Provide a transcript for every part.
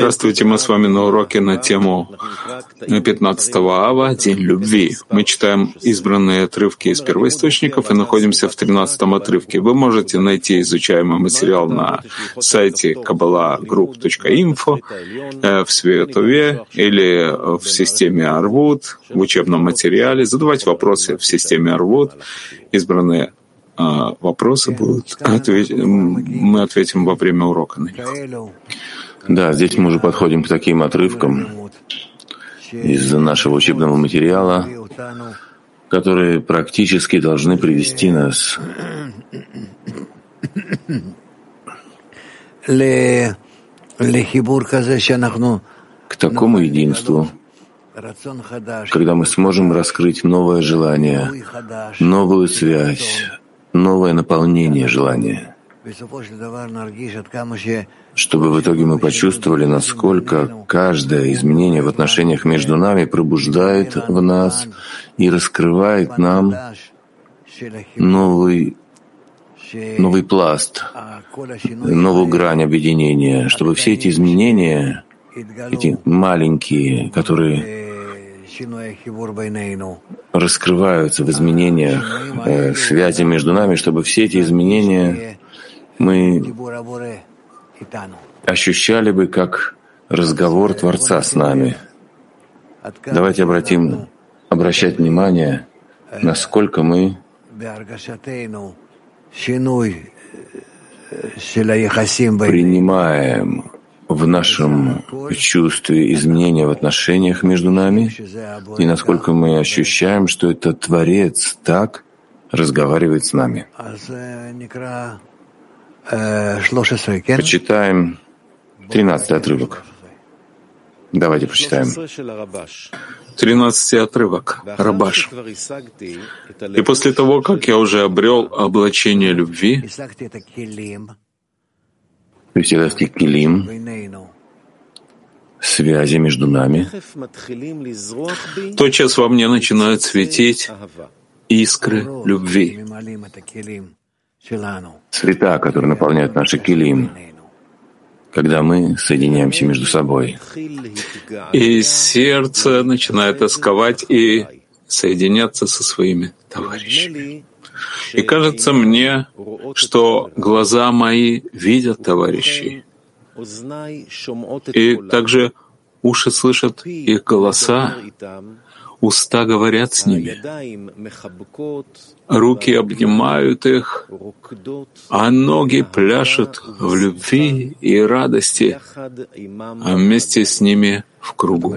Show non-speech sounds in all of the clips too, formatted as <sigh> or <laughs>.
Здравствуйте, мы с вами на уроке на тему 15 ава «День любви». Мы читаем избранные отрывки из первоисточников и находимся в 13 отрывке. Вы можете найти изучаемый материал на сайте kabbalagroup.info э, в Светове или в системе Арвуд, в учебном материале, задавать вопросы в системе Арвуд, избранные а вопросы будут, ответ... мы ответим во время урока на них. Да, здесь мы уже подходим к таким отрывкам из нашего учебного материала, которые практически должны привести нас к такому единству, когда мы сможем раскрыть новое желание, новую связь, новое наполнение желания, чтобы в итоге мы почувствовали, насколько каждое изменение в отношениях между нами пробуждает в нас и раскрывает нам новый, новый пласт, новую грань объединения, чтобы все эти изменения, эти маленькие, которые раскрываются в изменениях э, связи между нами, чтобы все эти изменения мы ощущали бы как разговор Творца с нами. Давайте обратим, обращать внимание, насколько мы принимаем в нашем чувстве изменения в отношениях между нами и насколько мы ощущаем, что это Творец так разговаривает с нами. Почитаем 13 отрывок. Давайте почитаем. 13 отрывок, Рабаш. И после того, как я уже обрел облачение любви, достиг килим, связи между нами. Тотчас во мне начинают светить искры любви. Цвета, которые наполняют наши килим, когда мы соединяемся между собой. И сердце начинает тосковать и соединяться со своими товарищами. И кажется мне, что глаза мои видят товарищей, и также уши слышат их голоса, уста говорят с ними, руки обнимают их, а ноги пляшут в любви и радости, а вместе с ними в кругу.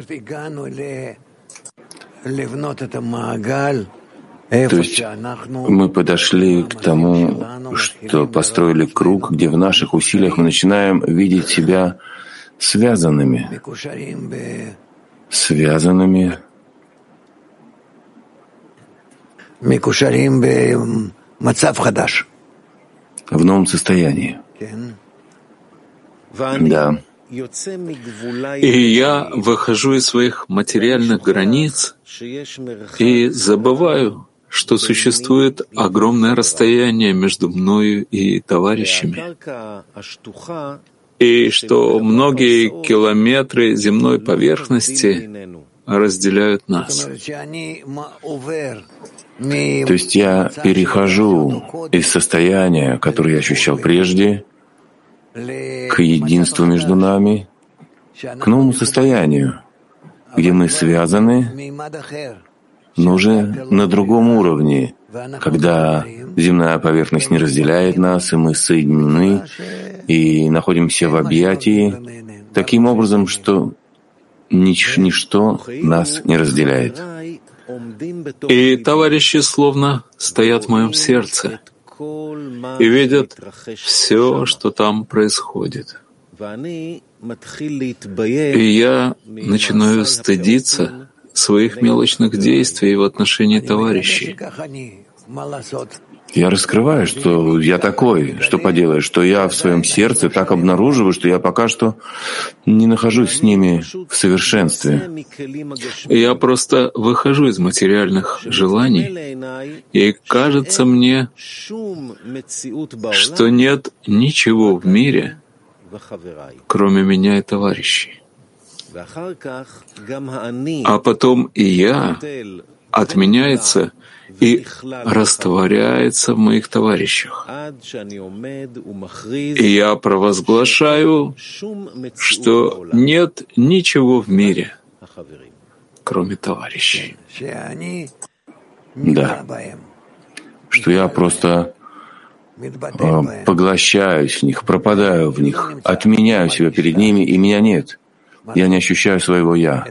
То есть мы подошли к тому, что построили круг, где в наших усилиях мы начинаем видеть себя связанными, связанными. В новом состоянии. Да. И я выхожу из своих материальных границ и забываю, что существует огромное расстояние между мною и товарищами, и что многие километры земной поверхности разделяют нас. То есть я перехожу из состояния, которое я ощущал прежде, к единству между нами, к новому состоянию, где мы связаны но уже на другом уровне, когда земная поверхность не разделяет нас, и мы соединены и находимся в объятии таким образом, что нич ничто нас не разделяет. И товарищи словно стоят в моем сердце и видят все, что там происходит. И я начинаю стыдиться своих мелочных действий в отношении товарищей. Я раскрываю, что я такой, что поделаешь, что я в своем сердце так обнаруживаю, что я пока что не нахожусь с ними в совершенстве. Я просто выхожу из материальных желаний, и кажется мне, что нет ничего в мире, кроме меня и товарищей. А потом и я отменяется и растворяется в моих товарищах. И я провозглашаю, что нет ничего в мире, кроме товарищей. Да, что я просто а, поглощаюсь в них, пропадаю в них, отменяю себя перед ними, и меня нет. Я не ощущаю своего «я».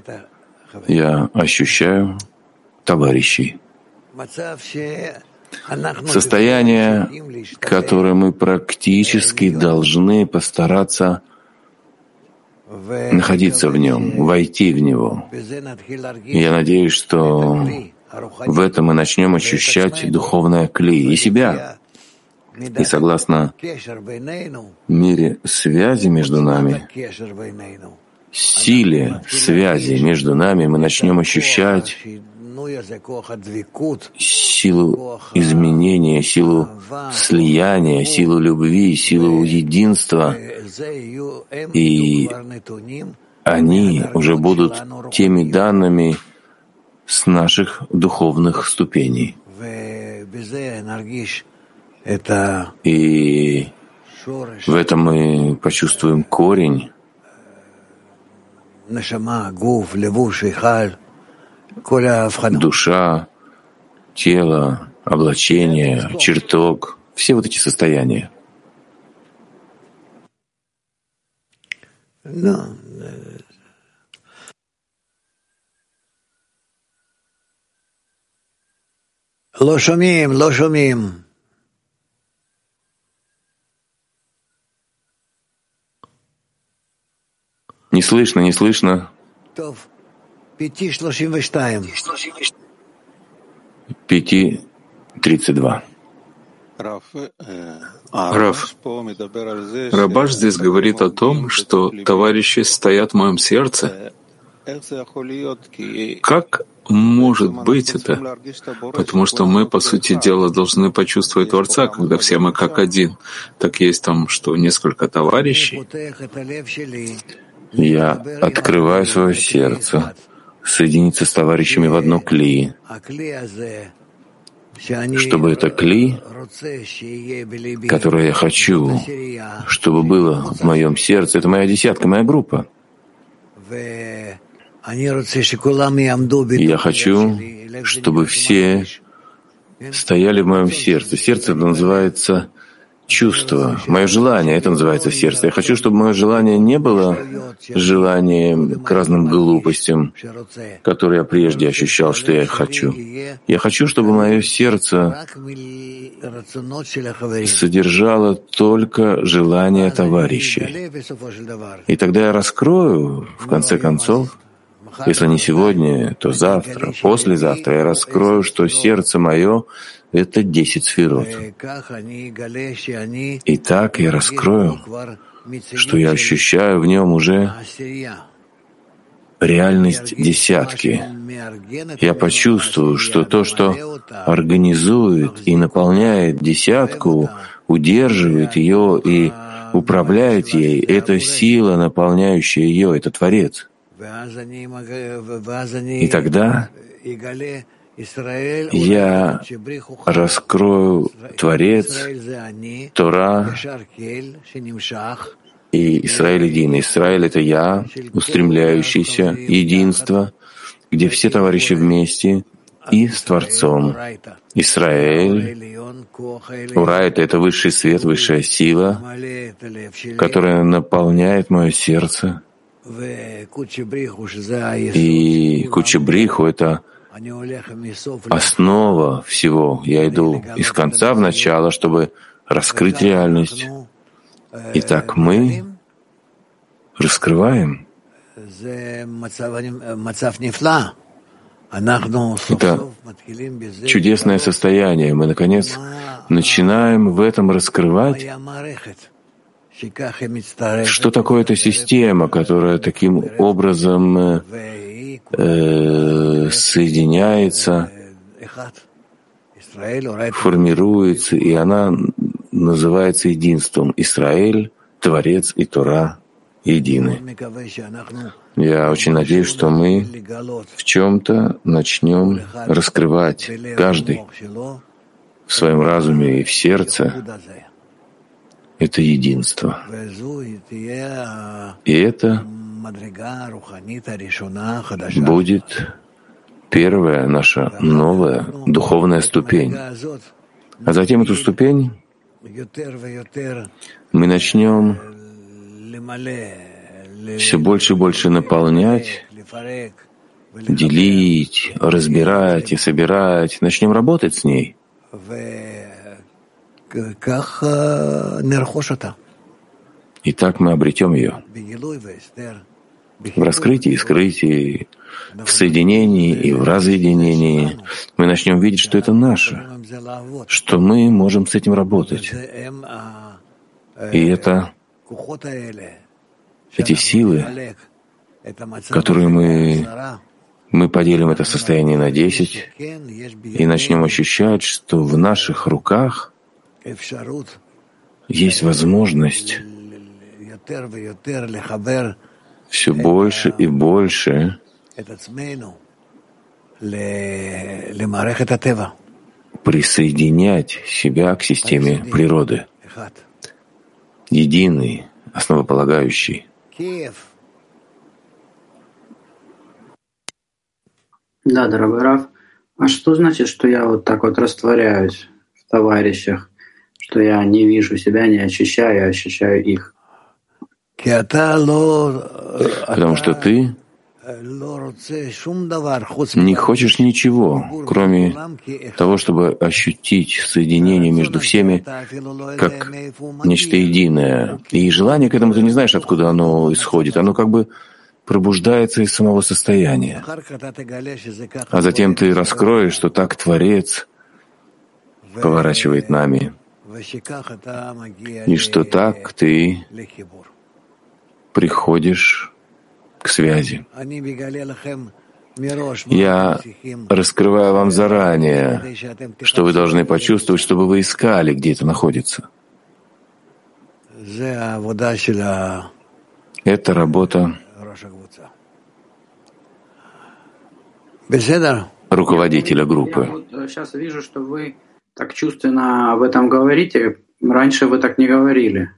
Я ощущаю товарищей. Состояние, которое мы практически должны постараться находиться в нем, войти в него. я надеюсь, что в этом мы начнем ощущать духовное кли и себя. И согласно мире связи между нами, силе связи между нами мы начнем ощущать силу изменения, силу слияния, силу любви, силу единства. И они уже будут теми данными с наших духовных ступеней. И в этом мы почувствуем корень, Душа, тело, облачение, чертог, все вот эти состояния. Да. Лошумим, лошумим. Не слышно, не слышно. Пяти тридцать два. Раф, Рабаш здесь говорит о том, что товарищи стоят в моем сердце. Как может быть это? Потому что мы, по сути дела, должны почувствовать Творца, когда все мы как один. Так есть там, что несколько товарищей. Я открываю свое сердце, соединиться с товарищами в одно кли, чтобы это кли, которое я хочу, чтобы было в моем сердце, это моя десятка, моя группа. Я хочу, чтобы все стояли в моем сердце. Сердце называется чувство, мое желание, это называется сердце. Я хочу, чтобы мое желание не было желанием к разным глупостям, которые я прежде ощущал, что я хочу. Я хочу, чтобы мое сердце содержало только желание товарищей. И тогда я раскрою, в конце концов, если не сегодня, то завтра, послезавтра я раскрою, что сердце мое — это десять сферот. И так я раскрою, что я ощущаю в нем уже реальность десятки. Я почувствую, что то, что организует и наполняет десятку, удерживает ее и управляет ей, это сила, наполняющая ее, это Творец. И тогда я раскрою Творец, Тора и Израиль един. Израиль — это я, устремляющийся, единство, где все товарищи вместе и с Творцом. Израиль, Урайт — это высший свет, высшая сила, которая наполняет мое сердце. И Кучебриху — это основа всего. Я иду из конца в начало, чтобы раскрыть реальность. Итак, мы раскрываем. Это чудесное состояние. Мы, наконец, начинаем в этом раскрывать что такое эта система, которая таким образом э, соединяется, формируется, и она называется единством. Израиль Творец и Тора едины. Я очень надеюсь, что мы в чем-то начнем раскрывать каждый в своем разуме и в сердце это единство. И это будет первая наша новая духовная ступень. А затем эту ступень мы начнем все больше и больше наполнять, делить, разбирать и собирать. Начнем работать с ней. И так мы обретем ее. В раскрытии и скрытии, в соединении и в разъединении мы начнем видеть, что это наше, что мы можем с этим работать. И это эти силы, которые мы, мы поделим это состояние на десять и начнем ощущать, что в наших руках есть возможность все больше и больше присоединять себя к системе природы, единый, основополагающий. Да, дорогой Раф, а что значит, что я вот так вот растворяюсь в товарищах, что я не вижу себя, не ощущаю, а ощущаю их? Потому что ты не хочешь ничего, кроме того, чтобы ощутить соединение между всеми как нечто единое. И желание к этому ты не знаешь, откуда оно исходит. Оно как бы пробуждается из самого состояния. А затем ты раскроешь, что так Творец поворачивает нами, и что так ты приходишь к связи. Я раскрываю вам заранее, что вы должны почувствовать, чтобы вы искали, где это находится. Это работа руководителя группы. Я сейчас вижу, что вы так чувственно об этом говорите. Раньше вы так не говорили.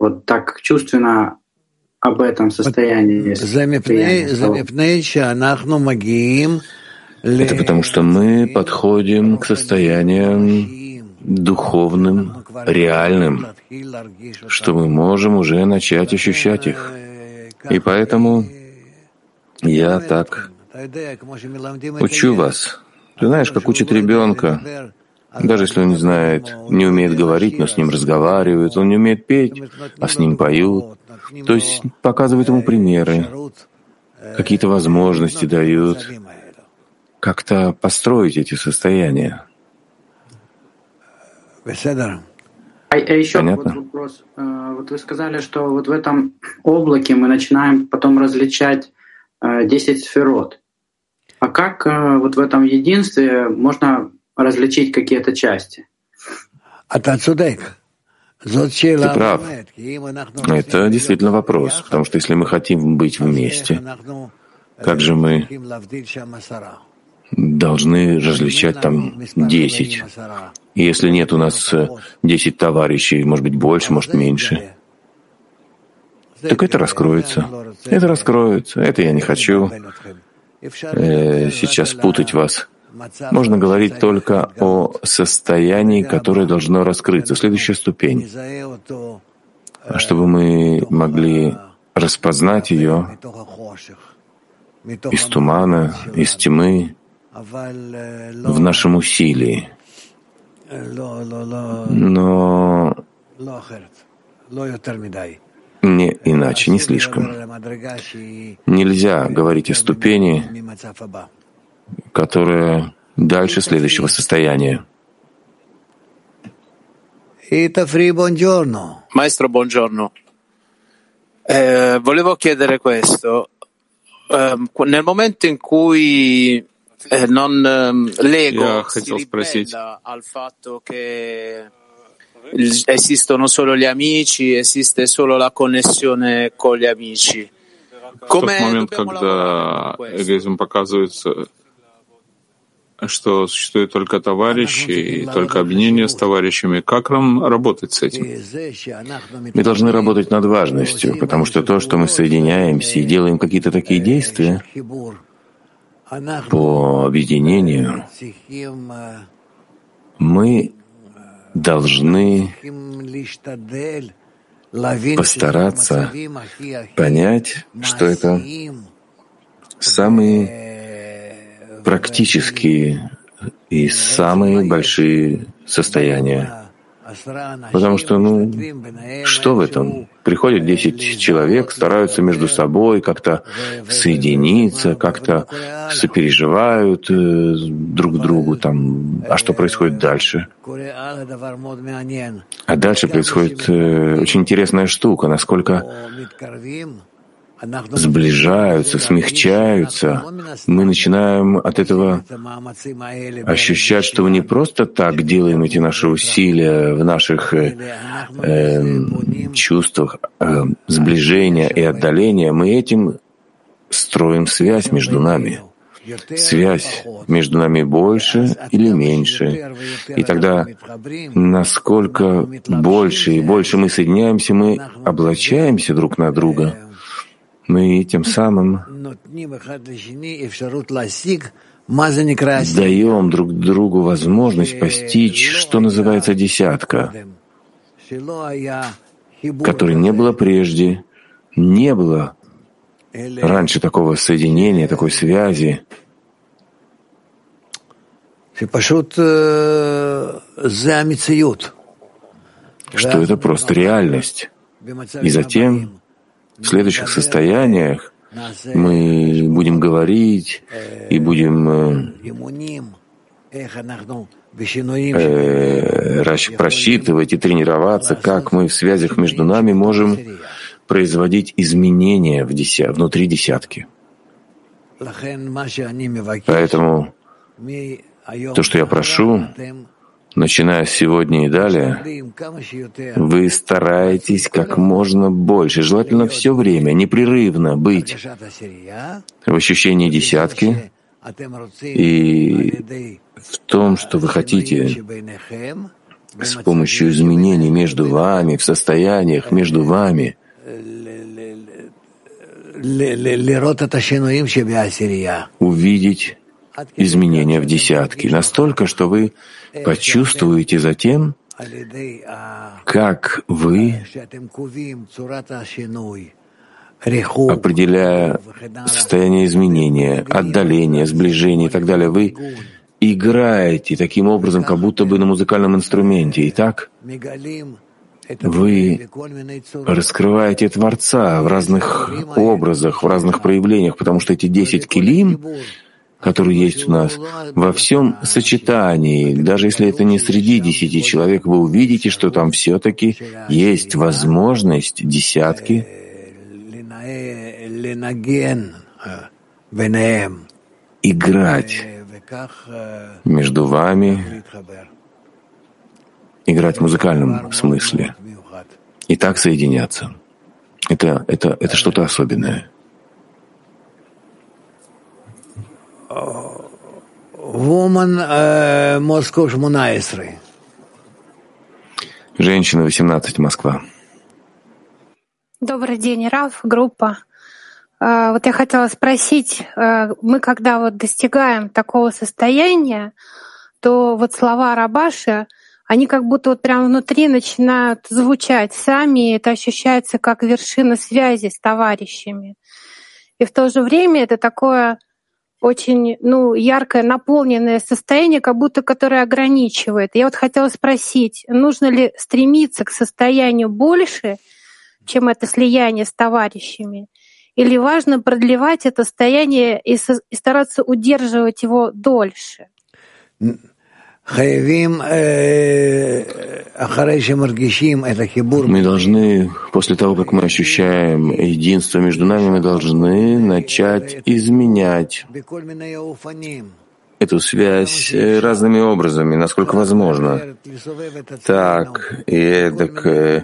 Вот так чувственно об этом состоянии. Это потому, что мы подходим к состояниям духовным, реальным, что мы можем уже начать ощущать их. И поэтому я так учу вас. Ты знаешь, как учит ребенка, даже если он не знает, не умеет говорить, но с ним разговаривают, он не умеет петь, а с ним поют. То есть показывают ему примеры, какие-то возможности дают, как-то построить эти состояния. А, а еще Понятно? вот вопрос. Э, вот вы сказали, что вот в этом облаке мы начинаем потом различать 10 э, сферот. А как э, вот в этом единстве можно различить какие-то части? А ты прав. Это действительно вопрос, потому что если мы хотим быть вместе, как же мы должны различать там десять? И если нет у нас э, десять товарищей, может быть, больше, может, меньше, так это раскроется. Это раскроется. Это я не хочу э, сейчас путать вас можно говорить только о состоянии, которое должно раскрыться. Следующая ступень. Чтобы мы могли распознать ее из тумана, из тьмы, в нашем усилии. Но не иначе, не слишком. Нельзя говорить о ступени, которое дальше следующего состояния. Maestro, buongiorno. Eh, volevo chiedere questo. Eh, nel momento in cui eh, non, l'ego si ribella al fatto che esistono solo gli amici, esiste solo la connessione con gli amici. В тот момент, когда эгоизм показывается, что существует только товарищи и только объединение с товарищами. Как нам работать с этим? Мы должны работать над важностью, потому что то, что мы соединяемся и делаем какие-то такие действия по объединению, мы должны постараться понять, что это самые практические и самые большие состояния. Потому что, ну, что в этом? Приходят 10 человек, стараются между собой как-то соединиться, как-то сопереживают э, друг другу, там, а что происходит дальше? А дальше происходит э, очень интересная штука, насколько сближаются, смягчаются, мы начинаем от этого ощущать, что мы не просто так делаем эти наши усилия в наших э, э, чувствах э, сближения и отдаления, мы этим строим связь между нами. Связь между нами больше или меньше. И тогда, насколько больше и больше мы соединяемся, мы облачаемся друг на друга — мы тем самым даем друг другу возможность постичь, что называется десятка, которой не было прежде, не было раньше такого соединения, такой связи. Что это просто реальность. И затем в следующих состояниях мы будем говорить и будем э, просчитывать и тренироваться, как мы в связях между нами можем производить изменения в деся... внутри десятки. Поэтому то, что я прошу, Начиная с сегодня и далее, вы стараетесь как можно больше, желательно все время, непрерывно быть в ощущении десятки и в том, что вы хотите с помощью изменений между вами, в состояниях между вами, увидеть изменения в десятке, настолько, что вы почувствуете затем, как вы, определяя состояние изменения, отдаления, сближения и так далее, вы играете таким образом, как будто бы на музыкальном инструменте. И так вы раскрываете Творца в разных образах, в разных проявлениях, потому что эти десять килим который есть у нас, во всем сочетании, даже если это не среди десяти человек, вы увидите, что там все-таки есть возможность десятки играть между вами, играть в музыкальном смысле и так соединяться. Это, это, это что-то особенное. Woman Moscow 18. Женщина 18, Москва. Добрый день, Раф, группа. А, вот я хотела спросить, а, мы когда вот достигаем такого состояния, то вот слова Рабаши, они как будто вот прямо внутри начинают звучать сами, и это ощущается как вершина связи с товарищами. И в то же время это такое очень ну, яркое, наполненное состояние, как будто которое ограничивает. Я вот хотела спросить, нужно ли стремиться к состоянию больше, чем это слияние с товарищами? Или важно продлевать это состояние и, со, и стараться удерживать его дольше? Мы должны, после того, как мы ощущаем единство между нами, мы должны начать изменять эту связь э, разными образами, насколько возможно. Так и эдак э,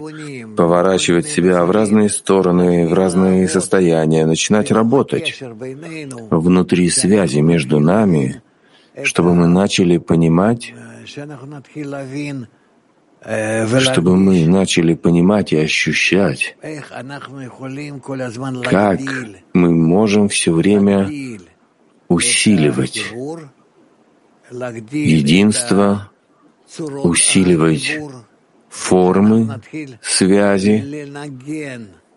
поворачивать себя в разные стороны, в разные состояния, начинать работать внутри связи между нами, чтобы мы начали понимать, чтобы мы начали понимать и ощущать, как мы можем все время усиливать единство, усиливать формы связи,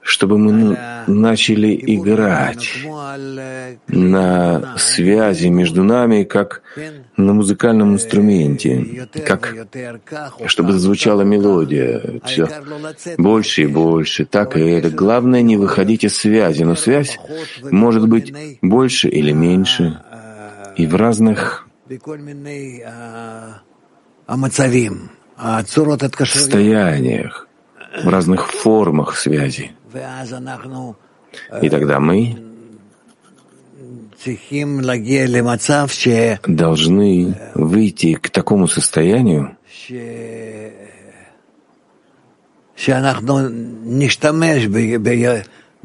чтобы мы начали играть на связи между нами, как на музыкальном инструменте, как чтобы звучала мелодия, все больше и больше, так и это. Главное не выходить из связи, но связь может быть больше или меньше, и в разных состояниях, в разных формах связи. И тогда мы должны выйти к такому состоянию,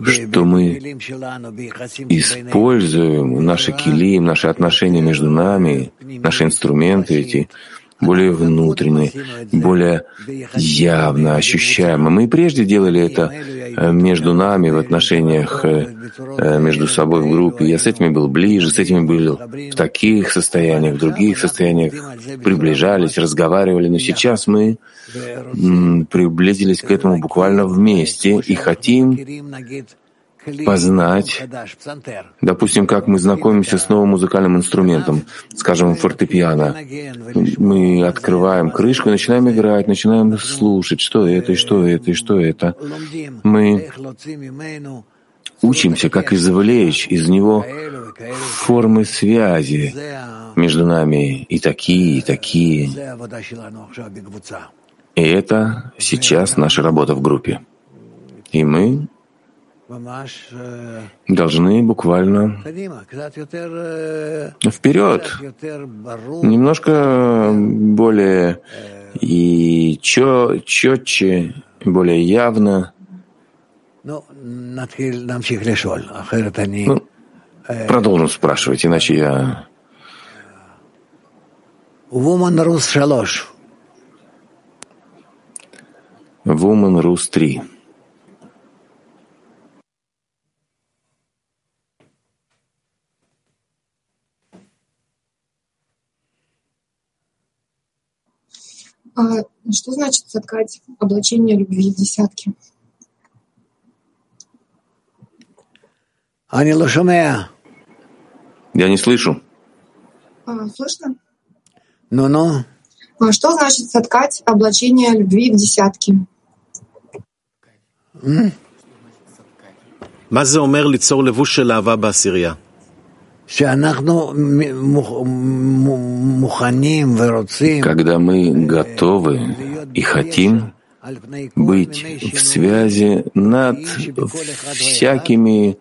что мы используем наши килим, наши отношения между нами, наши инструменты эти, более внутренне, более явно ощущаемо. Мы и прежде делали это э, между нами в отношениях э, э, между собой в группе. Я с этими был ближе, с этими был в таких состояниях, в других состояниях, приближались, разговаривали. Но сейчас мы приблизились к этому буквально вместе и хотим познать, допустим, как мы знакомимся с новым музыкальным инструментом, скажем, фортепиано. Мы открываем крышку, начинаем играть, начинаем слушать, что это, и что это, и что это. Мы учимся, как извлечь из него формы связи между нами и такие, и такие. И это сейчас наша работа в группе. И мы должны буквально вперед, немножко более и чё, четче, более явно. Ну, продолжим спрашивать, иначе я... Woman Rus 3. А что значит соткать облачение любви в десятки? Я не слышу. А, слышно? Ну-ну. А что значит соткать облачение любви в десятки? מה זה אומר ליצור לבוש של אהבה בעשירייה? когда мы готовы и хотим быть в связи над всякими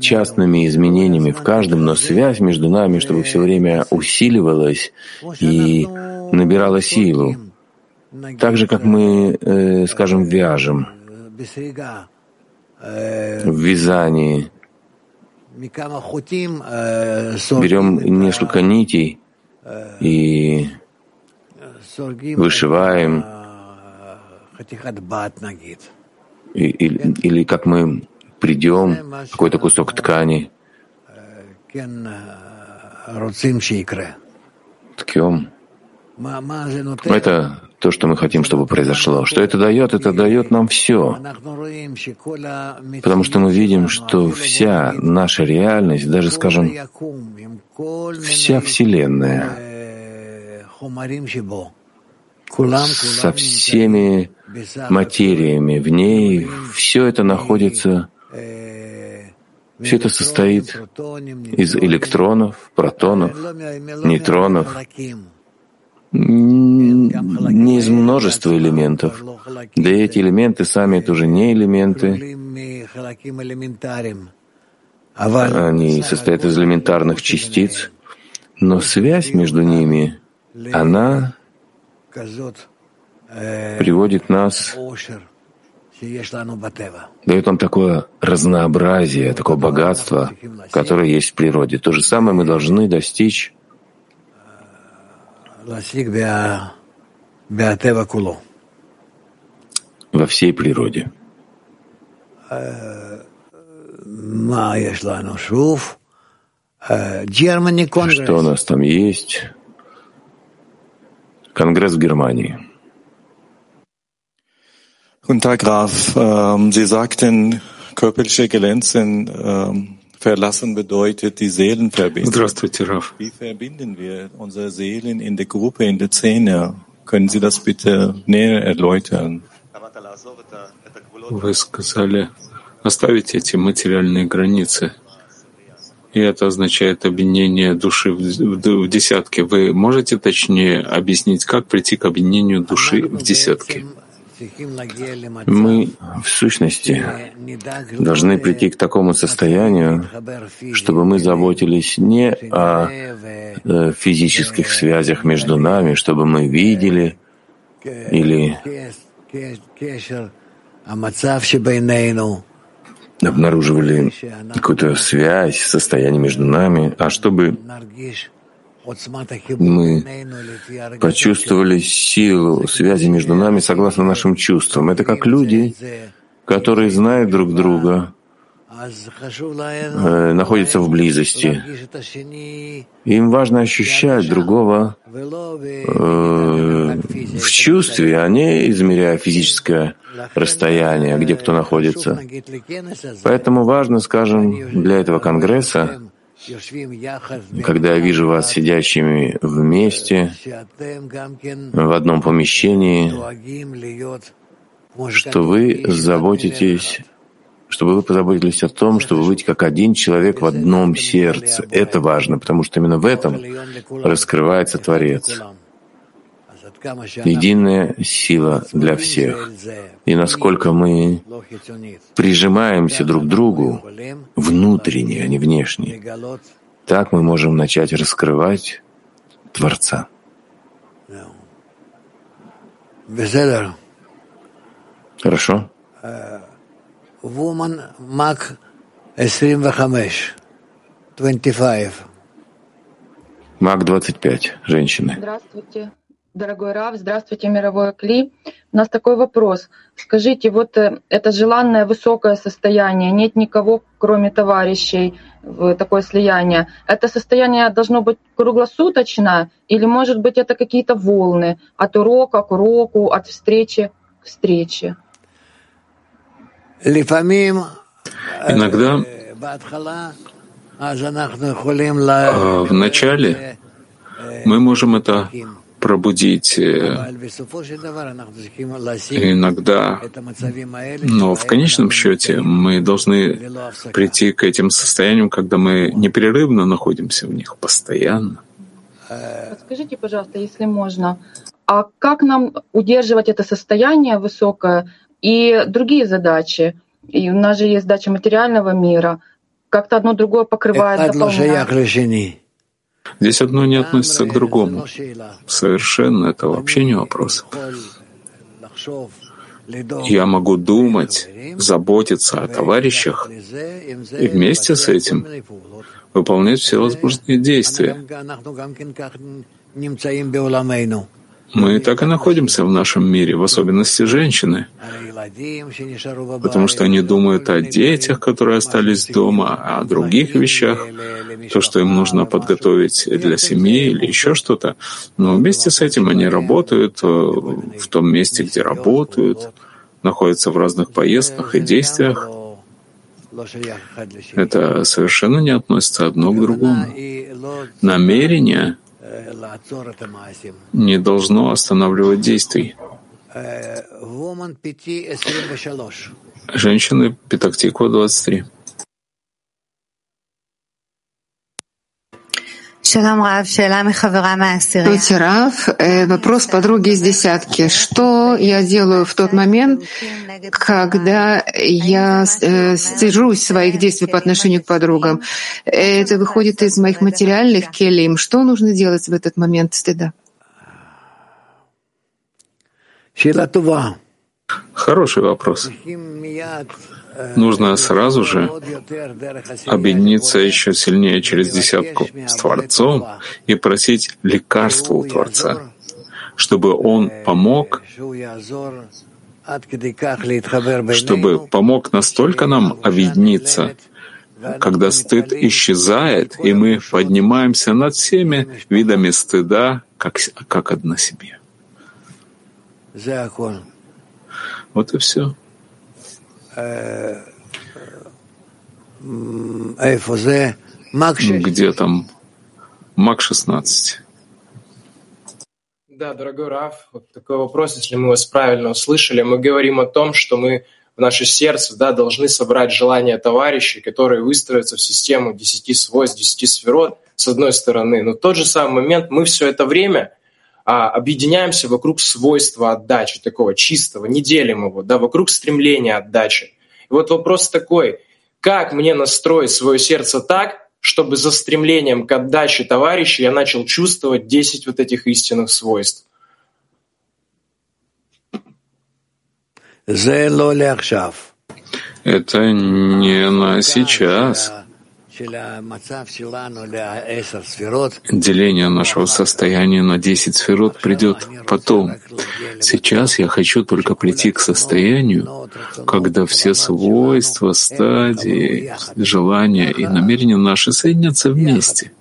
частными изменениями в каждом, но связь между нами, чтобы все время усиливалась и набирала силу. Так же, как мы, э, скажем, вяжем в вязании, берем несколько нитей и вышиваем, или, или как мы придем, какой-то кусок ткани, ткем. Это то, что мы хотим, чтобы произошло. Что это дает? Это дает нам все. Потому что мы видим, что вся наша реальность, даже, скажем, вся Вселенная, со всеми материями в ней, все это находится, все это состоит из электронов, протонов, нейтронов, не из множества элементов. Да и эти элементы сами тоже не элементы. Они состоят из элементарных частиц, Но связь между ними, она приводит нас, дает нам такое разнообразие, такое богатство, которое есть в природе. То же самое мы должны достичь во всей природе. Что у нас там есть? Конгресс в Германии. Guten Tag, Graf. Ähm, Sie sagten, körperliche Grenzen ähm, verlassen bedeutet die Seelenverbindung. Здравствуйте, Раф. Wie verbinden wir unsere Seelen in der Gruppe, in der Szene? Können Sie das bitte näher erläutern? Вы сказали, оставить эти материальные границы. И это означает объединение души в десятке. Вы можете точнее объяснить, как прийти к объединению души в десятке? Мы, в сущности, должны прийти к такому состоянию, чтобы мы заботились не о э, физических связях между нами, чтобы мы видели или обнаруживали какую-то связь, состояние между нами, а чтобы мы почувствовали силу связи между нами согласно нашим чувствам. Это как люди, которые знают друг друга, э, находятся в близости. Им важно ощущать другого э, в чувстве, а не измеряя физическое расстояние, где кто находится. Поэтому важно, скажем, для этого конгресса когда я вижу вас сидящими вместе в одном помещении, что вы заботитесь, чтобы вы позаботились о том, чтобы быть как один человек в одном сердце. Это важно, потому что именно в этом раскрывается Творец единая сила для всех. И насколько мы прижимаемся друг к другу внутренне, а не внешне, так мы можем начать раскрывать Творца. Хорошо? Woman Mac 25. 25. Мак 25, женщины. Здравствуйте. Дорогой Рав, здравствуйте, мировой Кли. У нас такой вопрос. Скажите, вот э, это желанное высокое состояние, нет никого, кроме товарищей, в такое слияние. Это состояние должно быть круглосуточно или, может быть, это какие-то волны от урока к уроку, от встречи к встрече? Иногда э, в начале мы можем это пробудить э, иногда. Но в конечном счете мы должны прийти к этим состояниям, когда мы непрерывно находимся в них, постоянно. Скажите, пожалуйста, если можно, а как нам удерживать это состояние высокое и другие задачи? И у нас же есть задача материального мира. Как-то одно другое покрывает, дополняет. Здесь одно не относится к другому. Совершенно это вообще не вопрос. Я могу думать, заботиться о товарищах и вместе с этим выполнять все возможные действия. Мы так и находимся в нашем мире, в особенности женщины, потому что они думают о детях, которые остались дома, о других вещах, то, что им нужно подготовить для семьи или еще что-то. Но вместе с этим они работают э, в том месте, где работают, находятся в разных поездках и действиях. Это совершенно не относится одно к другому. Намерение — не должно останавливать действий. Женщины Петактиква 23. Здравствуйте, Рав. Э, вопрос подруги из десятки. Что я делаю в тот момент, когда я э, стыжусь своих действий по отношению к подругам? Это выходит из моих материальных келим. Что нужно делать в этот момент стыда? Хороший вопрос. Нужно сразу же объединиться еще сильнее через десятку с Творцом и просить лекарства у Творца, чтобы Он помог, чтобы помог настолько нам объединиться, когда стыд исчезает, и мы поднимаемся над всеми видами стыда, как, как одна семья. Вот и все. Где там Мак 16? Да, дорогой Раф, вот такой вопрос, если мы вас правильно услышали. Мы говорим о том, что мы в наше сердце да, должны собрать желания товарищей, которые выстроятся в систему 10 свойств, 10 сферот, с одной стороны. Но в тот же самый момент мы все это время объединяемся вокруг свойства отдачи, такого чистого, не делим его, да, вокруг стремления отдачи. И вот вопрос такой, как мне настроить свое сердце так, чтобы за стремлением к отдаче товарища я начал чувствовать 10 вот этих истинных свойств? Это не на сейчас. Деление нашего состояния на десять сферот придет потом. Сейчас я хочу только прийти к состоянию, когда все свойства, стадии, желания и намерения наши соединятся вместе.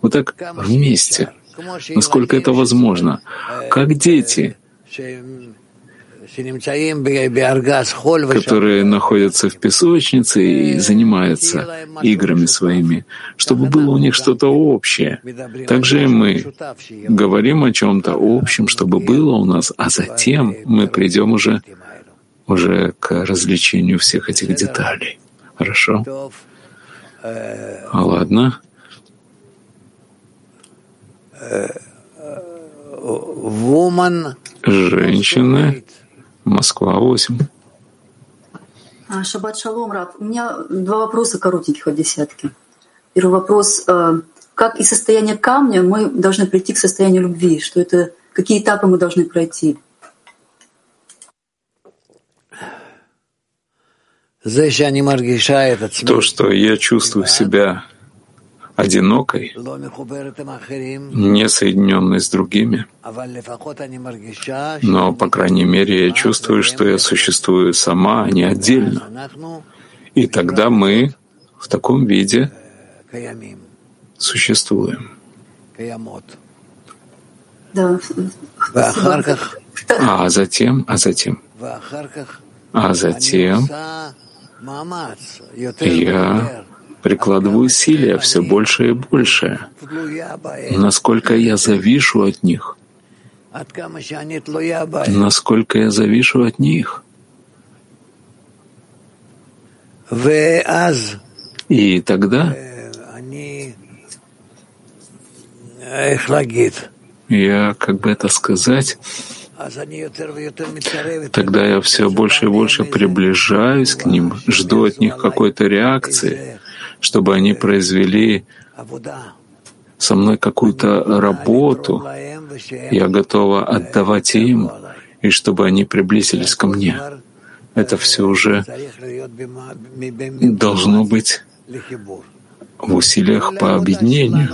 Вот так вместе, насколько это возможно, как дети, которые находятся в песочнице и занимаются играми своими, чтобы было у них что-то общее. Также мы говорим о чем-то общем, чтобы было у нас, а затем мы придем уже, уже к развлечению всех этих деталей. Хорошо? А ладно. Женщины Москва, 8. А, шаббат шалом, Раб. У меня два вопроса коротеньких от десятки. Первый вопрос. Э, как из состояния камня мы должны прийти к состоянию любви? Что это, какие этапы мы должны пройти? То, что я чувствую себя одинокой, не соединенной с другими. Но, по крайней мере, я чувствую, что я существую сама, а не отдельно. И тогда мы в таком виде существуем. Да. А затем, а затем, а затем я прикладываю усилия все больше и больше, насколько я завишу от них, насколько я завишу от них. И тогда? Я, как бы это сказать, тогда я все больше и больше приближаюсь к ним, жду от них какой-то реакции, чтобы они произвели со мной какую-то работу. Я готова отдавать им, и чтобы они приблизились ко мне. Это все уже должно быть в усилиях по объединению.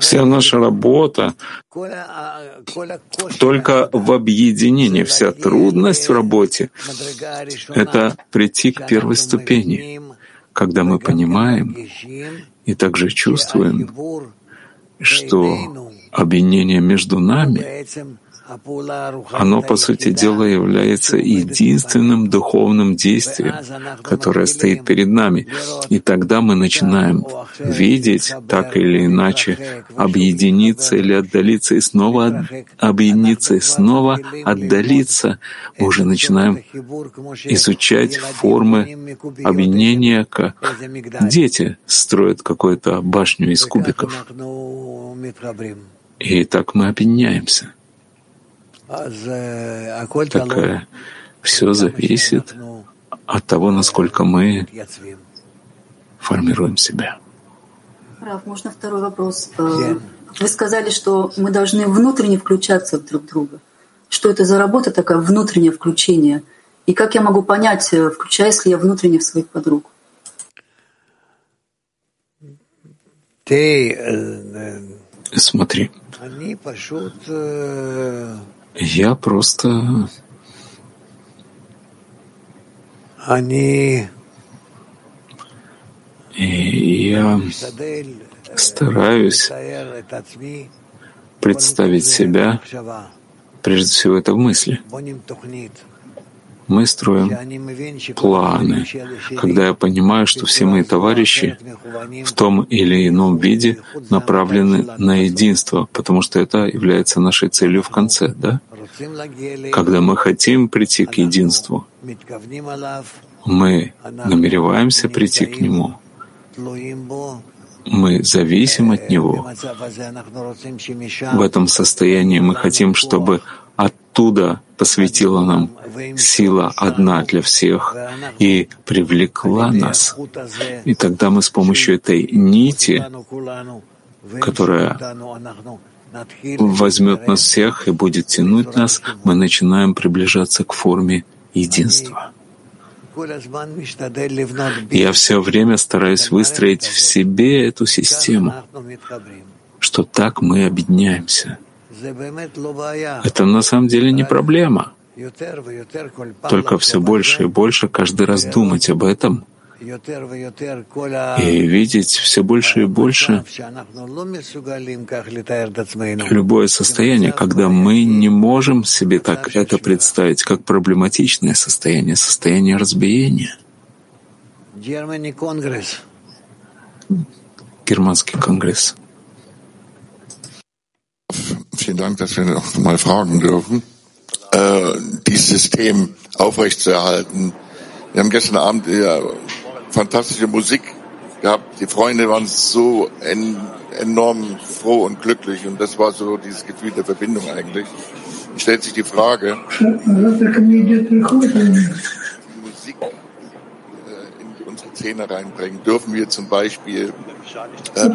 Вся наша работа только в объединении. Вся трудность в работе — это прийти к первой ступени когда мы понимаем и также чувствуем, что объединение между нами оно, по сути дела, является единственным духовным действием, которое стоит перед нами. И тогда мы начинаем видеть, так или иначе, объединиться или отдалиться, и снова объединиться, и снова отдалиться. Мы уже начинаем изучать формы объединения, как дети строят какую-то башню из кубиков. И так мы объединяемся. Так э, все зависит от того, насколько мы формируем себя. Раф, можно второй вопрос? Э, вы сказали, что мы должны внутренне включаться в друг друга. Что это за работа такая, внутреннее включение? И как я могу понять, э, включаюсь ли я внутренне в своих подруг? Смотри, я просто... И я стараюсь представить себя, прежде всего это в мысли мы строим планы, когда я понимаю, что все мои товарищи в том или ином виде направлены на единство, потому что это является нашей целью в конце, да? Когда мы хотим прийти к единству, мы намереваемся прийти к нему, мы зависим от него. В этом состоянии мы хотим, чтобы оттуда посветила нам сила одна для всех и привлекла нас. И тогда мы с помощью этой нити, которая возьмет нас всех и будет тянуть нас, мы начинаем приближаться к форме единства. Я все время стараюсь выстроить в себе эту систему, что так мы объединяемся — это на самом деле не проблема. Только все больше и больше каждый раз думать об этом. и видеть все больше и больше любое состояние, когда мы не можем себе так это представить, как проблематичное состояние, состояние разбиения. Германский конгресс. Vielen Dank, dass wir noch mal fragen dürfen. Äh, dieses System aufrechtzuerhalten. Wir haben gestern Abend ja fantastische Musik gehabt. Die Freunde waren so en enorm froh und glücklich und das war so dieses Gefühl der Verbindung eigentlich. Es stellt sich die Frage, Musik äh, in unsere Szene reinbringen. Dürfen wir zum Beispiel äh, äh,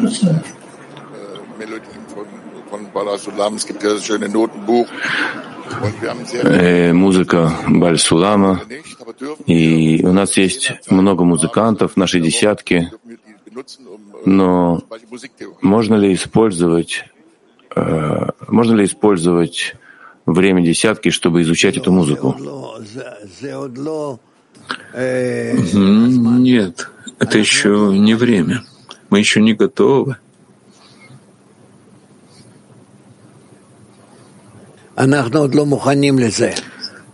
Melodien von Э, музыка Бальсулама. И у нас есть много музыкантов, наши десятки. Но можно ли использовать, э, можно ли использовать время десятки, чтобы изучать эту музыку? Нет, это еще не время. Мы еще не готовы.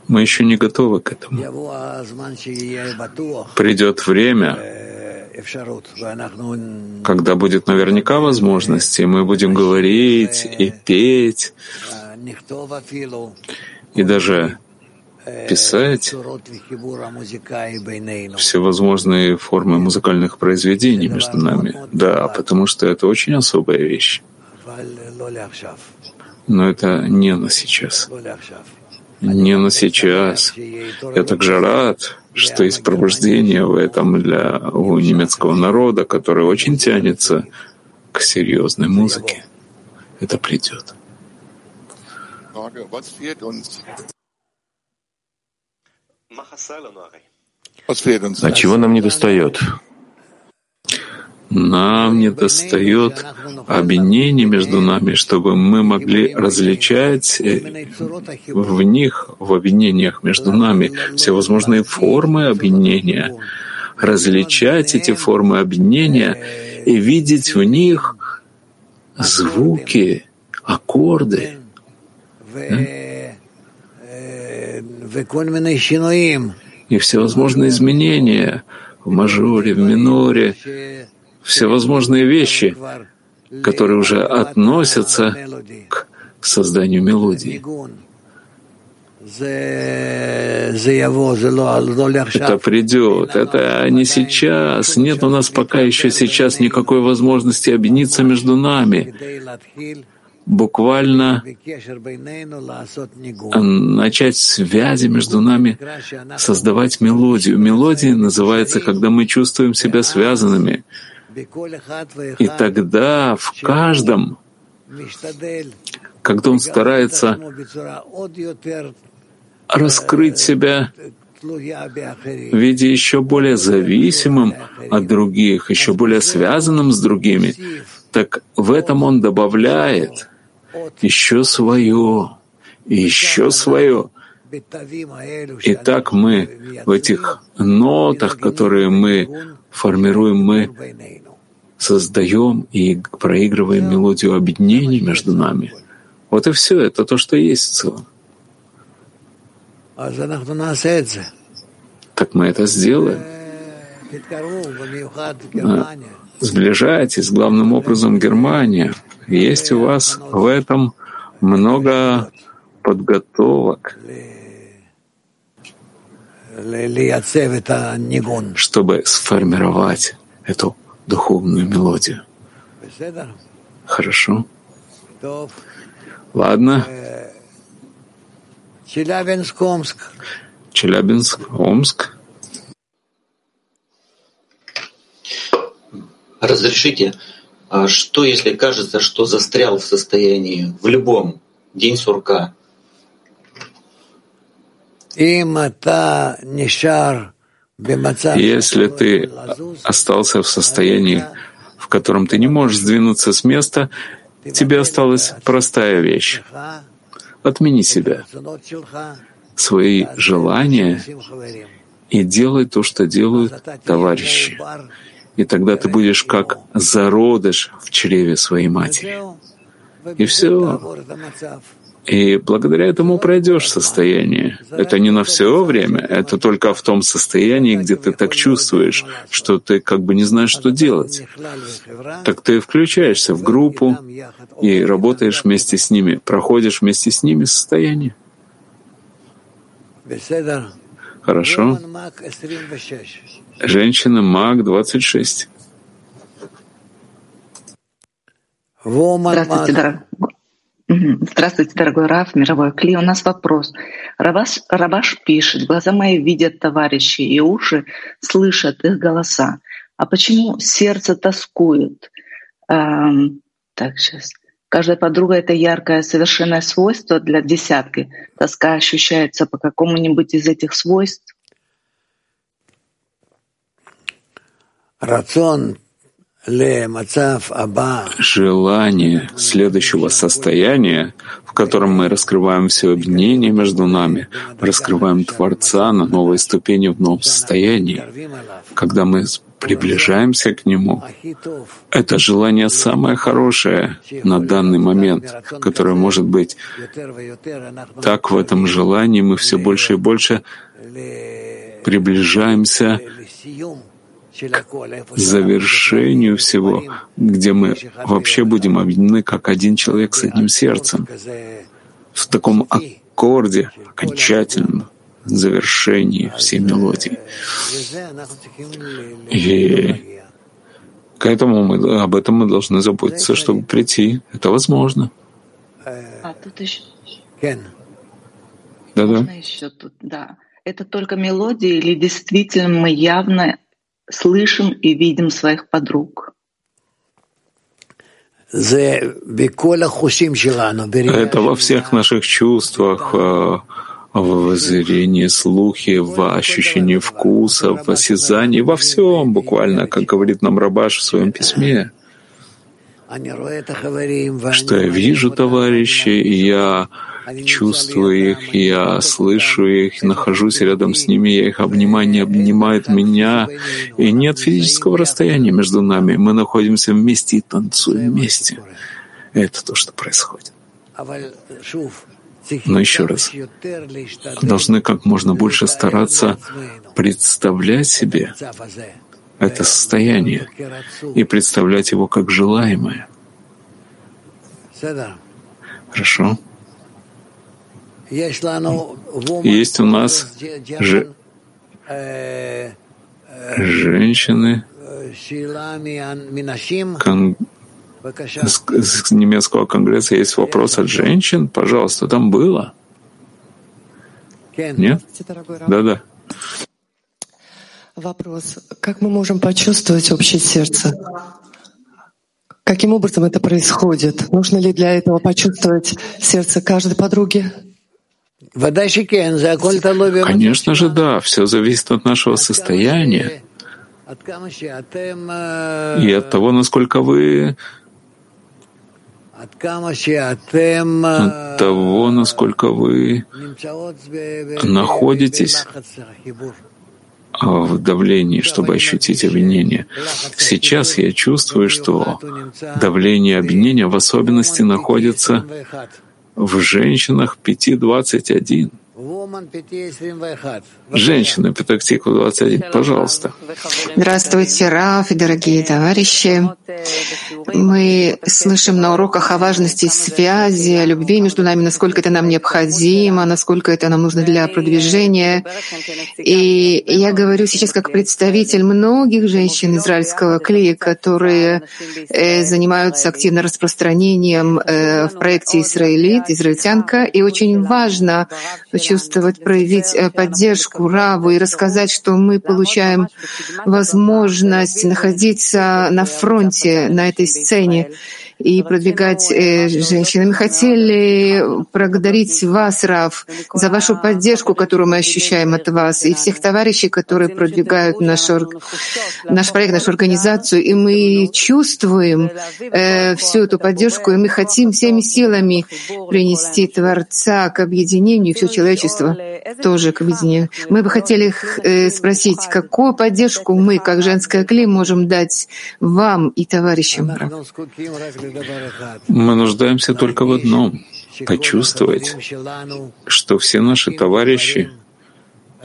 Мы еще не готовы к этому. Придет время, когда будет наверняка возможность, и мы будем говорить и петь, и даже писать всевозможные формы музыкальных произведений между нами. Да, потому что это очень особая вещь. Но это не на сейчас. Не на сейчас. Я также рад, что есть пробуждение в этом для у немецкого народа, который очень тянется к серьезной музыке. Это придет. А чего нам не достает? Нам не достает объединений между нами, чтобы мы могли различать э, в них, в объединениях между нами, всевозможные формы объединения, различать эти формы объединения и видеть в них звуки, аккорды, и всевозможные изменения в мажоре, в миноре, всевозможные вещи, которые уже относятся к созданию мелодии. Это придет, это не сейчас. Нет у нас пока еще сейчас никакой возможности объединиться между нами. Буквально начать связи между нами, создавать мелодию. Мелодия называется, когда мы чувствуем себя связанными. И тогда в каждом, когда он старается раскрыть себя в виде еще более зависимым от других, еще более связанным с другими, так в этом он добавляет еще свое, еще свое. И так мы в этих нотах, которые мы формируем, мы создаем и проигрываем мелодию объединения между нами. Вот и все, это то, что есть в целом. Так мы это сделаем. Сближайтесь, главным образом Германия. Есть у вас в этом много подготовок, чтобы сформировать эту духовную мелодию. Хорошо? Ладно. Челябинск, Омск. Челябинск, Омск. Разрешите, а что если кажется, что застрял в состоянии в любом день сурка? Если ты остался в состоянии, в котором ты не можешь сдвинуться с места, тебе осталась простая вещь Отмени себя, свои желания и делай то, что делают товарищи. И тогда ты будешь как зародыш в чреве своей матери. И все. И благодаря этому пройдешь состояние. Это не на все время, это только в том состоянии, где ты так чувствуешь, что ты как бы не знаешь, что делать. Так ты включаешься в группу и работаешь вместе с ними, проходишь вместе с ними состояние. Хорошо. Женщина Маг 26. Здравствуйте, дорогой. Здравствуйте, дорогой Раф, мировой Кли. У нас вопрос. Рабаш, Рабаш пишет, глаза мои видят товарищей, и уши слышат их голоса. А почему сердце тоскует? Эм, так, сейчас. Каждая подруга — это яркое, совершенное свойство для десятки. Тоска ощущается по какому-нибудь из этих свойств? Рацион желание следующего состояния, в котором мы раскрываем все объединение между нами, раскрываем Творца на новой ступени в новом состоянии, когда мы приближаемся к Нему. Это желание самое хорошее на данный момент, которое может быть. Так в этом желании мы все больше и больше приближаемся завершению всего, где мы вообще будем объединены как один человек с одним сердцем, в таком аккорде, окончательном завершении всей мелодии. И к этому мы, об этом мы должны заботиться, чтобы прийти. Это возможно. А тут еще... Да-да. еще тут, да. Это только мелодия или действительно мы явно слышим и видим своих подруг. Это во всех наших чувствах, э, в зрении, слухе, в ощущении вкуса, в осязании, во всем буквально, как говорит нам Рабаш в своем письме. Что я вижу товарищей, и я чувствую их, я слышу их, нахожусь рядом с ними, я их обнимаю, они обнимают меня, и нет физического расстояния между нами. Мы находимся вместе и танцуем вместе. Это то, что происходит. Но еще раз, должны как можно больше стараться представлять себе это состояние и представлять его как желаемое. Хорошо. Есть у нас же женщины кон... с, с немецкого конгресса есть вопрос от женщин. Пожалуйста, там было. Нет? Да-да. Вопрос. Как мы можем почувствовать общее сердце? Каким образом это происходит? Нужно ли для этого почувствовать сердце каждой подруги? Конечно же, да. Все зависит от нашего состояния и от того, насколько вы от того, насколько вы находитесь в давлении, чтобы ощутить обвинение. Сейчас я чувствую, что давление обвинения в особенности находится в женщинах 5.21. Женщина, Петактику 21, пожалуйста. Здравствуйте, Раф и дорогие товарищи. Мы слышим на уроках о важности связи, о любви между нами, насколько это нам необходимо, насколько это нам нужно для продвижения. И я говорю сейчас как представитель многих женщин израильского клея, которые э, занимаются активно распространением э, в проекте «Израилит», «Израильтянка». И очень важно почувствовать, проявить э, поддержку Раву и рассказать, что мы получаем возможность находиться на фронте, на этой сцене и продвигать э, женщин. Мы хотели благодарить вас, Рав, за вашу поддержку, которую мы ощущаем от вас, и всех товарищей, которые продвигают наш, наш проект, нашу организацию. И мы чувствуем э, всю эту поддержку, и мы хотим всеми силами принести Творца к объединению, и все человечество тоже к объединению. Мы бы хотели э, спросить, какую поддержку мы, как женская клей, можем дать вам и товарищам. Мы нуждаемся только в одном — почувствовать, что все наши товарищи,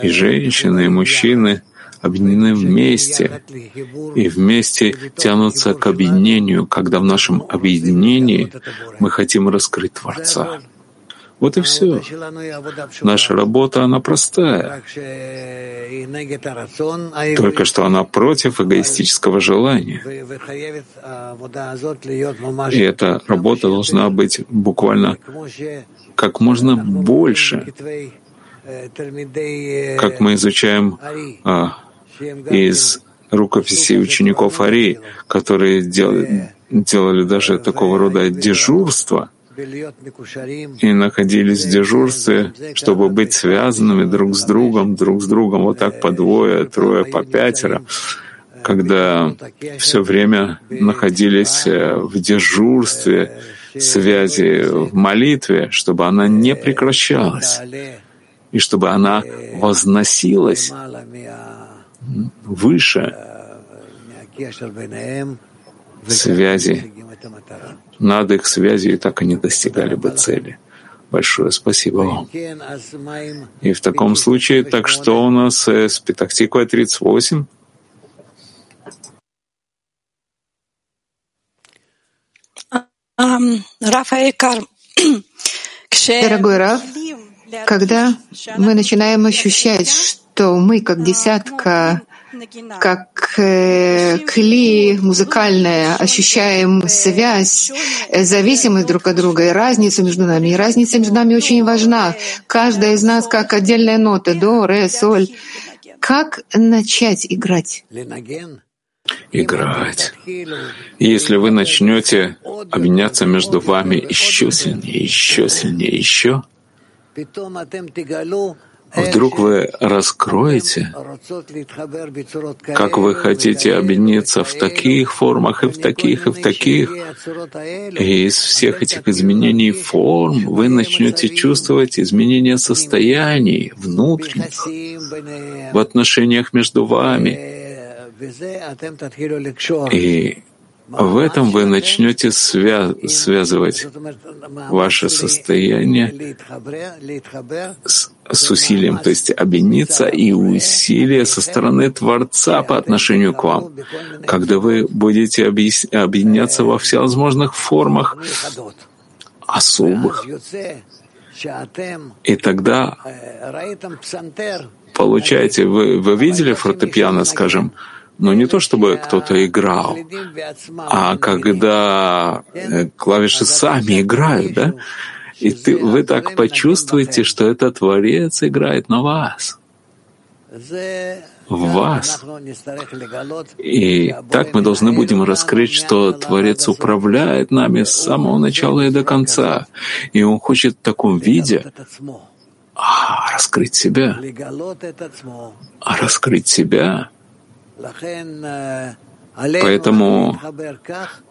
и женщины, и мужчины объединены вместе, и вместе тянутся к объединению, когда в нашем объединении мы хотим раскрыть Творца. Вот и все. Наша работа, она простая. Только что она против эгоистического желания. И эта работа должна быть буквально как можно больше, как мы изучаем а, из рукописей учеников Ари, которые делали, делали даже такого рода дежурство — и находились в дежурстве, чтобы быть связанными друг с другом, друг с другом, вот так по двое, трое, по пятеро, когда все время находились э, в дежурстве связи в молитве, чтобы она не прекращалась, и чтобы она возносилась выше связи над их связью, и так они достигали бы цели. Большое спасибо вам. И в таком случае, так что у нас э, с Петахтикой 38? <coughs> Дорогой Раф, когда мы начинаем ощущать, что мы, как десятка как э, кли музыкальная, ощущаем связь, э, зависимость друг от друга и разницу между нами. И разница между нами очень важна. Каждая из нас как отдельная нота, до, ре, соль. Как начать играть? играть. если вы начнете обменяться между вами еще сильнее, еще сильнее, еще, вдруг вы раскроете, как вы хотите объединиться в таких формах и в таких и в таких. И из всех этих изменений форм вы начнете чувствовать изменения состояний внутренних в отношениях между вами. И в этом вы начнете свя связывать ваше состояние с, с усилием, то есть объединиться и усилие со стороны Творца по отношению к вам, когда вы будете объединяться во всевозможных формах особых. И тогда получаете, вы, вы видели фортепиано, скажем, но не то чтобы кто-то играл, а когда э, клавиши сами играют, да? И ты, вы так почувствуете, что этот Творец играет на вас. В вас. И так мы должны будем раскрыть, что Творец управляет нами с самого начала и до конца. И Он хочет в таком виде а, раскрыть себя. А раскрыть себя Поэтому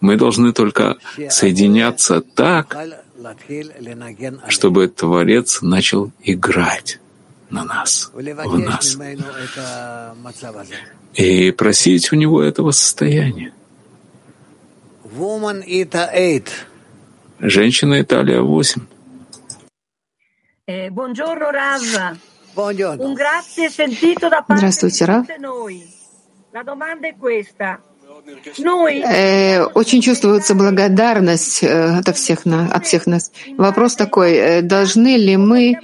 мы должны только соединяться так, чтобы Творец начал играть на нас, в нас, и просить у него этого состояния. Женщина Италия 8. Здравствуйте, Рав. La domanda è questa, Э, очень чувствуется благодарность э, от всех, от всех нас. Вопрос такой, э, должны ли мы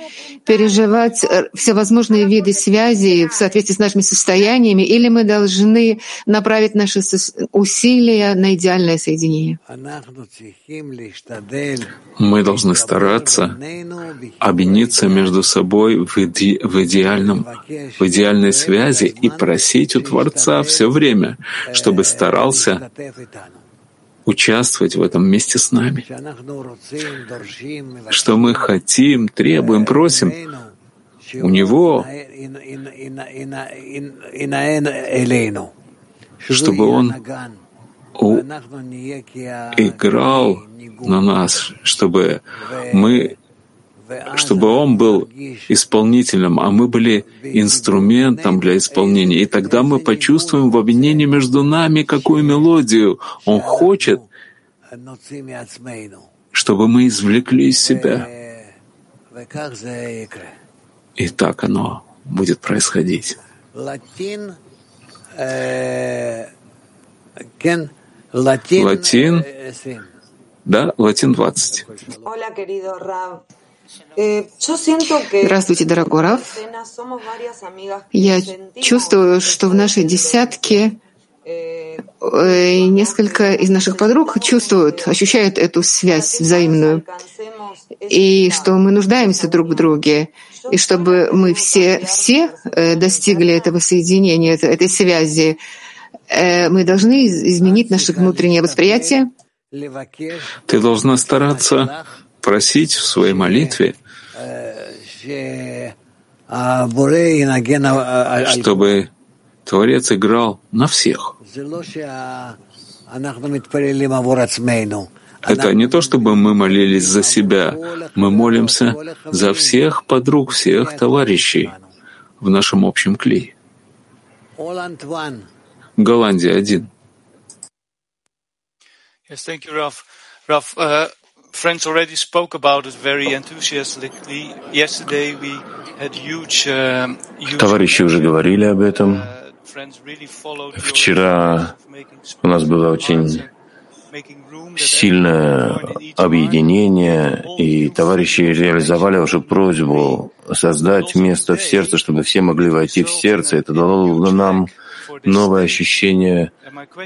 переживать всевозможные виды связи в соответствии с нашими состояниями, или мы должны направить наши усилия на идеальное соединение? Мы должны стараться объединиться между собой в, иде в, идеальном, в идеальной связи и просить у Творца все время, чтобы старался участвовать в этом вместе с нами. Что мы хотим, требуем, просим у Него, чтобы Он играл на нас, чтобы мы чтобы он был исполнителем, а мы были инструментом для исполнения. И тогда мы почувствуем в объединении между нами, какую мелодию он хочет, чтобы мы извлекли из себя. И так оно будет происходить. Латин, да, латин 20. Э, <laughs> Здравствуйте, дорогой Раф. Я чувствую, что в нашей десятке э, несколько из наших подруг чувствуют, ощущают эту связь взаимную, и что мы нуждаемся друг в друге, и чтобы мы все, все э, достигли этого соединения, этой связи, мы должны изменить наше внутреннее восприятие. Ты должна стараться просить в своей молитве, чтобы Творец играл на всех. Это не то, чтобы мы молились за себя, мы молимся за всех подруг, всех товарищей в нашем общем клее. Голландия один. Yes, thank you, Ralph. Ralph, uh, friends already spoke about it very enthusiastically. Yesterday we had huge, uh, huge Товарищи уже говорили об этом. Вчера у нас было очень сильное объединение, и товарищи реализовали уже просьбу создать место в сердце, чтобы все могли войти в сердце. Это дало нам новое ощущение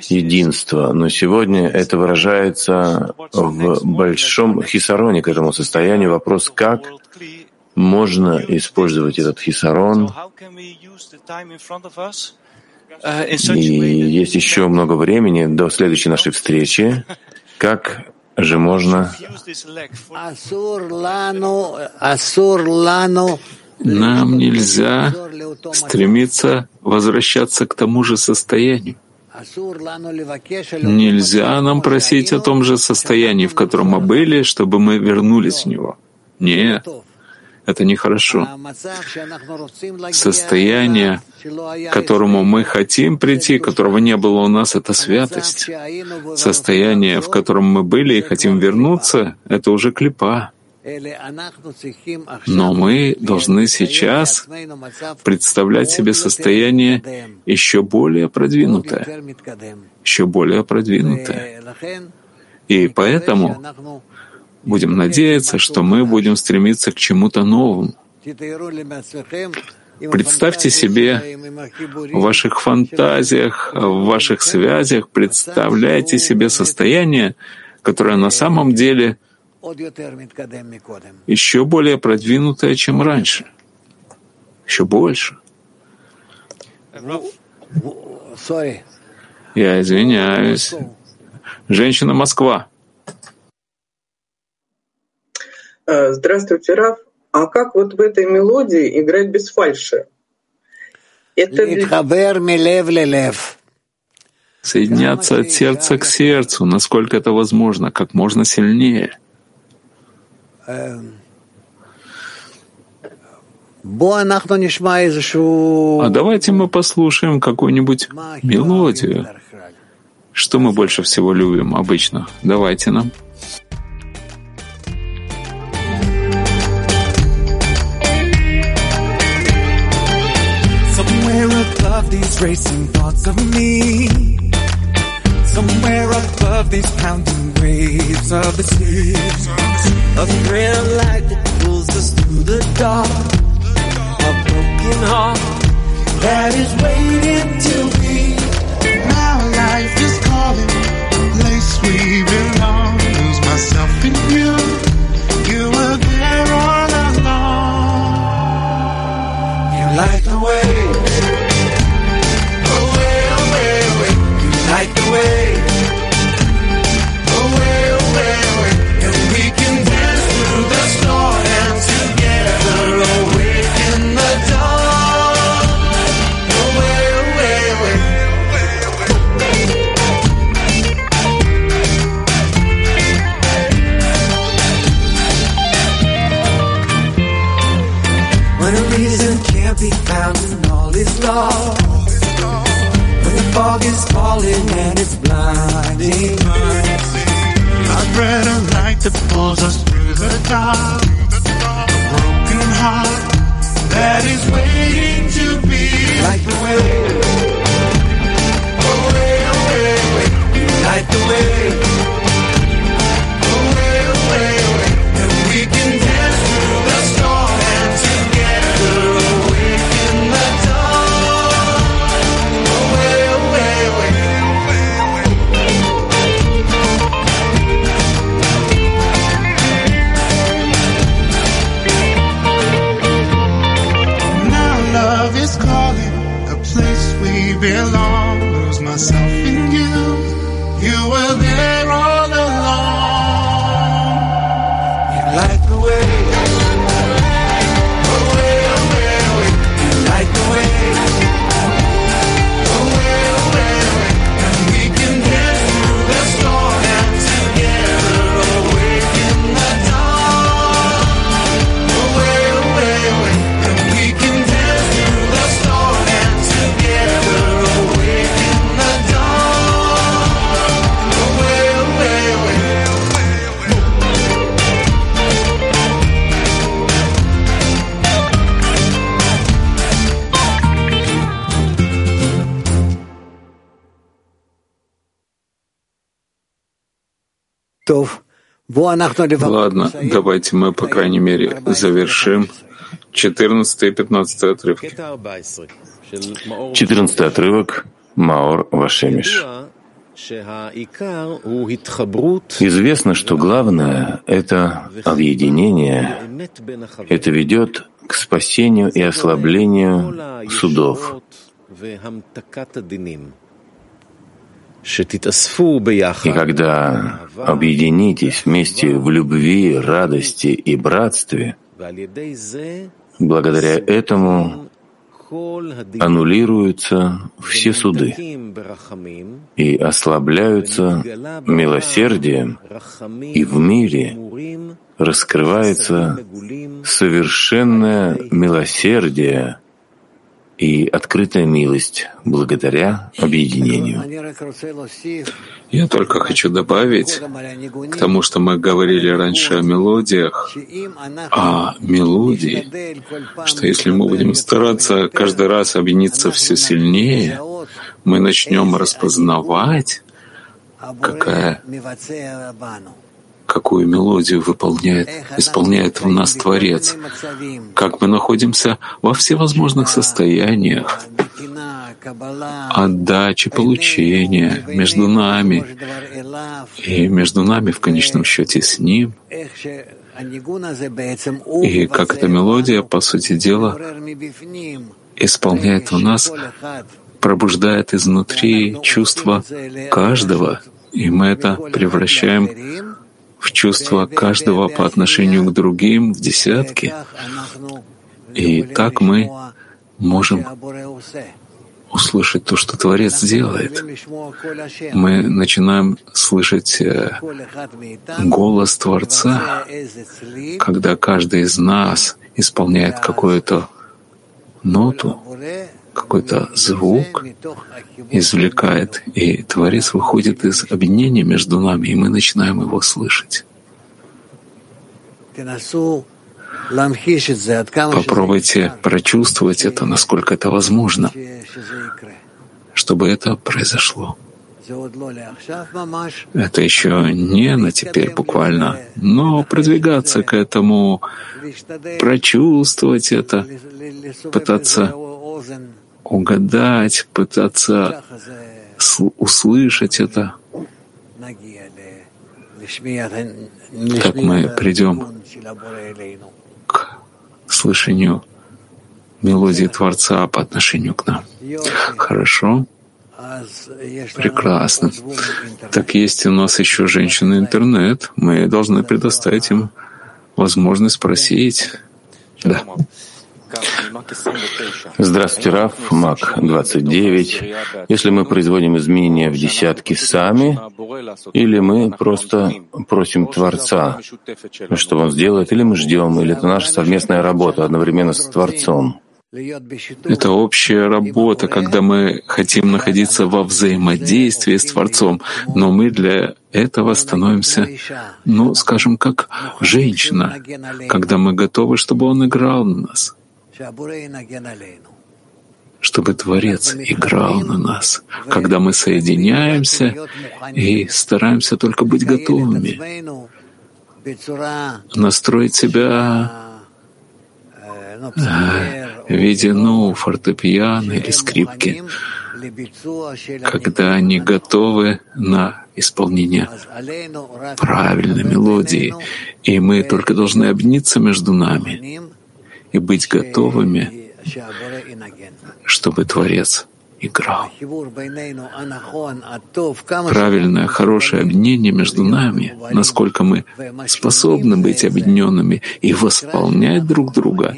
единства. Но сегодня это выражается в большом хисароне к этому состоянию. Вопрос, как можно использовать этот хисарон. И есть еще много времени до следующей нашей встречи. Как же можно нам нельзя стремиться возвращаться к тому же состоянию. Нельзя нам просить о том же состоянии, в котором мы были, чтобы мы вернулись в него. Нет, Это нехорошо. Состояние, к которому мы хотим прийти, которого не было у нас, это святость. Состояние, в котором мы были и хотим вернуться, это уже клепа. Но мы должны сейчас представлять себе состояние еще более продвинутое, еще более продвинутое. И поэтому будем надеяться, что мы будем стремиться к чему-то новому. Представьте себе в ваших фантазиях, в ваших связях, представляйте себе состояние, которое на самом деле еще более продвинутое, чем раньше. Еще больше. Я извиняюсь. Женщина Москва. Э, здравствуйте, Раф. А как вот в этой мелодии играть без фальши? Это Соединяться от сердца к сердцу, насколько это возможно, как можно сильнее. Эм, а давайте мы послушаем какую-нибудь мелодию. Что мы больше всего любим обычно? Давайте нам. these racing thoughts of me. Somewhere above these pounding waves of the sea. A thrill like that pulls us through the dark. A broken heart that is waiting to be. Now life is calling, a place we belong. Lose myself in you. You were there all along. You like the way Take the way. Ладно, давайте мы, по крайней мере, завершим 14 и 15 отрывки. 14 отрывок Маор Вашемиш. Известно, что главное — это объединение, это ведет к спасению и ослаблению судов. И когда объединитесь вместе в любви, радости и братстве, благодаря этому аннулируются все суды и ослабляются милосердием, и в мире раскрывается совершенное милосердие и открытая милость благодаря объединению. Я только хочу добавить к тому, что мы говорили раньше о мелодиях, о мелодии, что если мы будем стараться каждый раз объединиться все сильнее, мы начнем распознавать, какая какую мелодию выполняет, исполняет в нас Творец, как мы находимся во всевозможных состояниях отдачи, получения между нами и между нами в конечном счете с Ним. И как эта мелодия, по сути дела, исполняет в нас, пробуждает изнутри чувство каждого, и мы это превращаем в чувства каждого по отношению к другим в десятки. И так мы можем услышать то, что Творец делает. Мы начинаем слышать э, голос Творца, когда каждый из нас исполняет какую-то ноту, какой-то звук извлекает, и Творец выходит из объединения между нами, и мы начинаем его слышать. Попробуйте прочувствовать это, насколько это возможно, чтобы это произошло. Это еще не на теперь буквально, но продвигаться к этому, прочувствовать это, пытаться угадать, пытаться услышать это. Так мы придем к слышанию мелодии Творца по отношению к нам. Хорошо. Прекрасно. Так есть у нас еще женщины интернет. Мы должны предоставить им возможность спросить. Да. Здравствуйте, Раф, Мак 29. Если мы производим изменения в десятки сами, или мы просто просим Творца, что Он сделает, или мы ждем, или это наша совместная работа одновременно с Творцом. Это общая работа, когда мы хотим находиться во взаимодействии с Творцом, но мы для этого становимся, ну, скажем, как женщина, когда мы готовы, чтобы Он играл на нас чтобы Творец играл на нас, когда мы соединяемся и стараемся только быть готовыми, настроить себя в виде ну, фортепиано или скрипки, когда они готовы на исполнение правильной мелодии, и мы только должны объединиться между нами и быть готовыми, чтобы Творец играл. Правильное, хорошее объединение между нами, насколько мы способны быть объединенными и восполнять друг друга,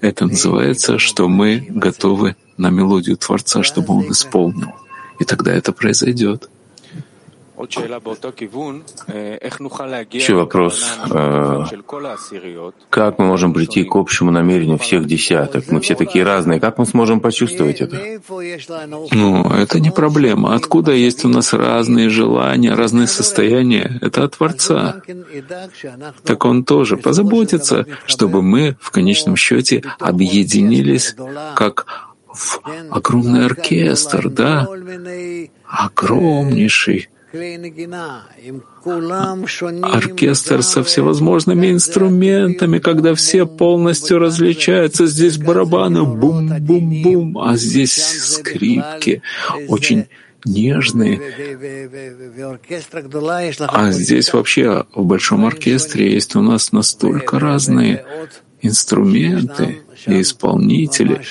это называется, что мы готовы на мелодию Творца, чтобы Он исполнил. И тогда это произойдет. Еще вопрос. Э, как мы можем прийти к общему намерению всех десяток? Мы все такие разные. Как мы сможем почувствовать это? Ну, это не проблема. Откуда есть у нас разные желания, разные состояния? Это от Творца. Так Он тоже позаботится, чтобы мы в конечном счете объединились как в огромный оркестр, да? Огромнейший оркестр со всевозможными инструментами, когда все полностью различаются. Здесь барабаны бум-бум-бум, а здесь скрипки очень нежные. А здесь вообще в большом оркестре есть у нас настолько разные инструменты и исполнители,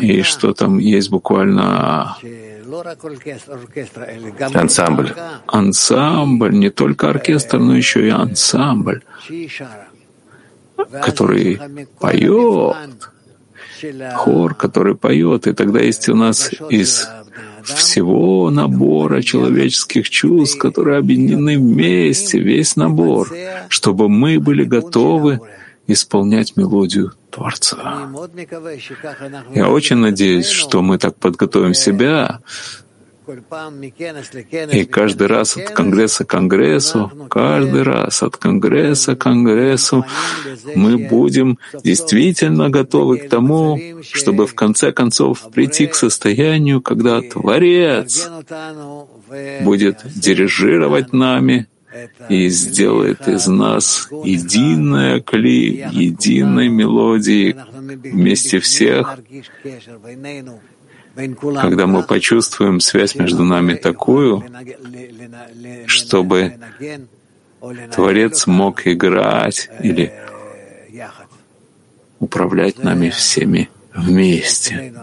и что там есть буквально Ансамбль. Ансамбль, не только оркестр, но еще и ансамбль, который поет. хор, который поет, и тогда есть у нас из всего набора человеческих чувств, которые объединены вместе, весь набор, чтобы мы были готовы исполнять мелодию Творца. Я очень надеюсь, что мы так подготовим себя, и каждый раз от Конгресса к Конгрессу, каждый раз от Конгресса к Конгрессу мы будем действительно готовы к тому, чтобы в конце концов прийти к состоянию, когда Творец будет дирижировать нами и сделает из нас единое кли, единой мелодии вместе всех, когда мы почувствуем связь между нами такую, чтобы Творец мог играть или управлять нами всеми вместе.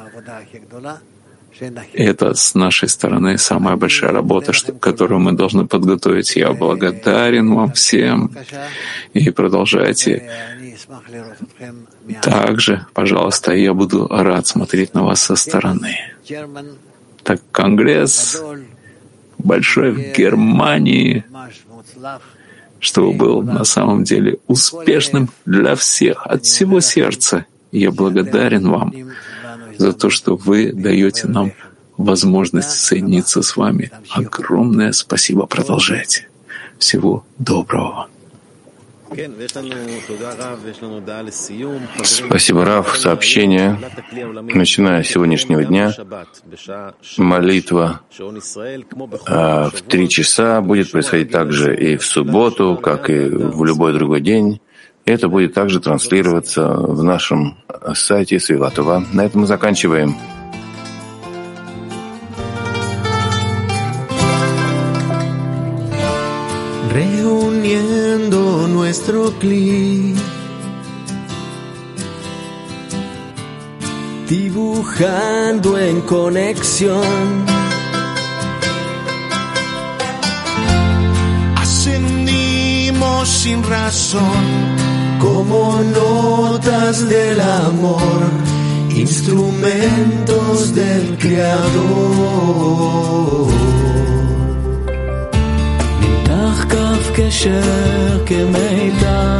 Это с нашей стороны самая большая работа, которую мы должны подготовить. Я благодарен вам всем. И продолжайте также, пожалуйста, я буду рад смотреть на вас со стороны. Так Конгресс большой в Германии, чтобы был на самом деле успешным для всех, от всего сердца. Я благодарен вам за то, что вы даете нам возможность соединиться с вами. Огромное спасибо. Продолжайте. Всего доброго. Спасибо, Раф. Сообщение. Начиная с сегодняшнего дня, молитва а, в три часа будет происходить также и в субботу, как и в любой другой день. Это будет также транслироваться в нашем сайте Свиватова. На этом мы заканчиваем. dibujando en conexión. Ascendimos sin razón, como notas del amor, instrumentos del Creador. כף קשר כמיתר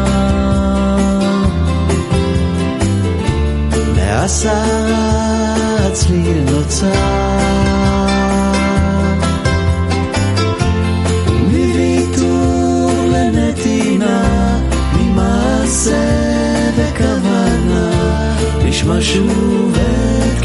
נוצר ממעשה וכוונה נשמע שוב את